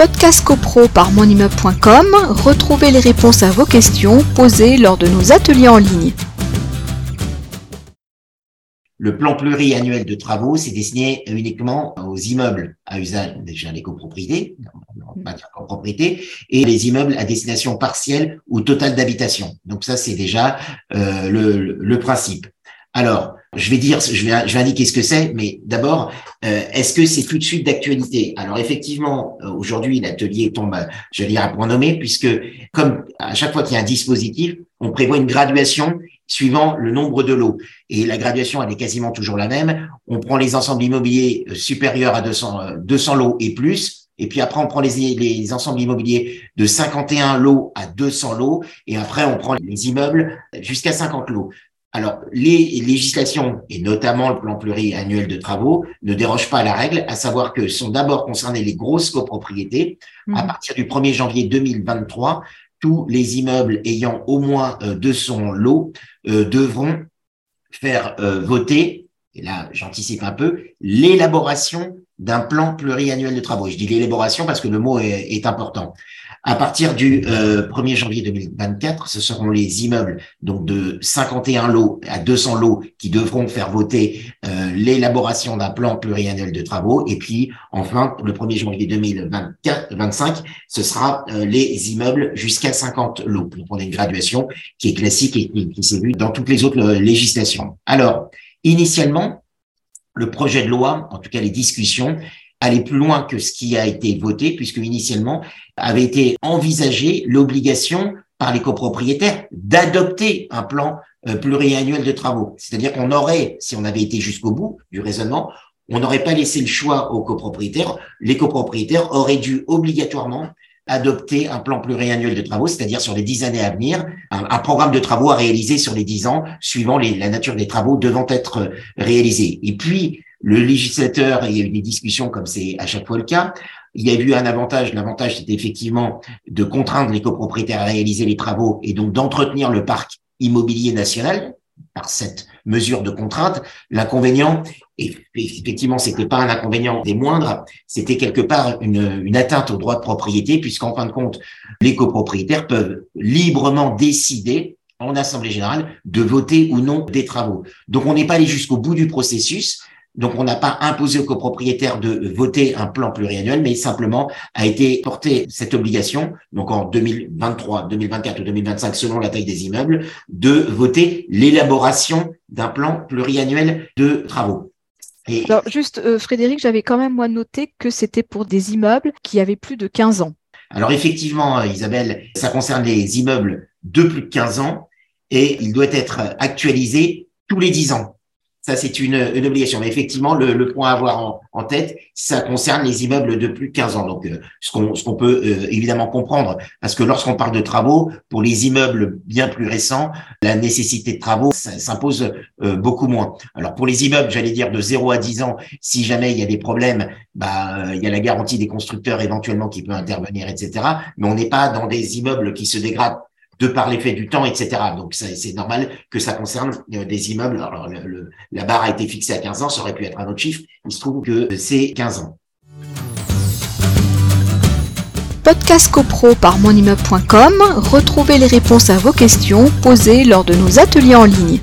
Podcast CoPro par monimmeuble.com, retrouvez les réponses à vos questions posées lors de nos ateliers en ligne. Le plan pluriannuel de travaux, c'est destiné uniquement aux immeubles à usage, déjà les copropriétés, et les immeubles à destination partielle ou totale d'habitation. Donc ça, c'est déjà euh, le principe. Alors, je vais dire, je vais, indiquer ce que c'est, mais d'abord, euh, est-ce que c'est tout de suite d'actualité? Alors effectivement, euh, aujourd'hui, l'atelier tombe, je vais dire, à point nommé, puisque comme à chaque fois qu'il y a un dispositif, on prévoit une graduation suivant le nombre de lots. Et la graduation, elle est quasiment toujours la même. On prend les ensembles immobiliers euh, supérieurs à 200, 200 lots et plus, et puis après, on prend les, les, ensembles immobiliers de 51 lots à 200 lots. Et après, on prend les immeubles jusqu'à 50 lots. Alors, les législations, et notamment le plan pluriannuel de travaux, ne dérogent pas à la règle, à savoir que sont d'abord concernées les grosses copropriétés. Mmh. À partir du 1er janvier 2023, tous les immeubles ayant au moins euh, 200 lots euh, devront faire euh, voter, et là j'anticipe un peu, l'élaboration d'un plan pluriannuel de travaux. Je dis l'élaboration parce que le mot est, est important. À partir du 1er euh, janvier 2024, ce seront les immeubles donc de 51 lots à 200 lots qui devront faire voter euh, l'élaboration d'un plan pluriannuel de travaux. Et puis, enfin, le 1er janvier 2025, ce sera euh, les immeubles jusqu'à 50 lots. Donc, on a une graduation qui est classique et qui s'est vue dans toutes les autres législations. Alors, initialement, le projet de loi, en tout cas les discussions, aller plus loin que ce qui a été voté, puisque initialement avait été envisagé l'obligation par les copropriétaires d'adopter un plan euh, pluriannuel de travaux. C'est-à-dire qu'on aurait, si on avait été jusqu'au bout du raisonnement, on n'aurait pas laissé le choix aux copropriétaires. Les copropriétaires auraient dû obligatoirement adopter un plan pluriannuel de travaux, c'est-à-dire sur les dix années à venir, un, programme de travaux à réaliser sur les dix ans, suivant la nature des travaux devant être euh, réalisés. Et puis, le législateur, il y a eu des discussions comme c'est à chaque fois le cas, il y a eu un avantage. L'avantage, c'était effectivement de contraindre les copropriétaires à réaliser les travaux et donc d'entretenir le parc immobilier national par cette mesure de contrainte. L'inconvénient, et effectivement, c'était pas un inconvénient des moindres, c'était quelque part une, une atteinte au droit de propriété, puisqu'en fin de compte, les copropriétaires peuvent librement décider en assemblée générale de voter ou non des travaux. Donc, on n'est pas allé jusqu'au bout du processus. Donc, on n'a pas imposé aux copropriétaires de voter un plan pluriannuel, mais simplement a été porté cette obligation, donc en 2023, 2024 ou 2025, selon la taille des immeubles, de voter l'élaboration d'un plan pluriannuel de travaux. Et... Alors, juste, euh, Frédéric, j'avais quand même, moi, noté que c'était pour des immeubles qui avaient plus de 15 ans. Alors, effectivement, Isabelle, ça concerne les immeubles de plus de 15 ans et il doit être actualisé tous les 10 ans. Ça, c'est une, obligation. Mais effectivement, le, point à avoir en, tête, ça concerne les immeubles de plus de 15 ans. Donc, euh, ce qu'on ce qu'on peut euh, évidemment comprendre, parce que lorsqu'on parle de travaux, pour les immeubles bien plus récents, la nécessité de travaux s'impose euh, beaucoup moins. Alors, pour les immeubles, j'allais dire de 0 à 10 ans, si jamais il y a des problèmes, bah, il y a la garantie des constructeurs éventuellement qui peut intervenir, etc. Mais on n'est pas dans des immeubles qui se dégradent de par l'effet du temps, etc. Donc c'est normal que ça concerne euh, des immeubles. Alors la barre a été fixée à 15 ans, ça aurait pu être un autre chiffre. Il se trouve que c'est 15 ans. Podcast CoPro par monimmeuble.com, retrouvez les réponses à vos questions posées lors de nos ateliers en ligne.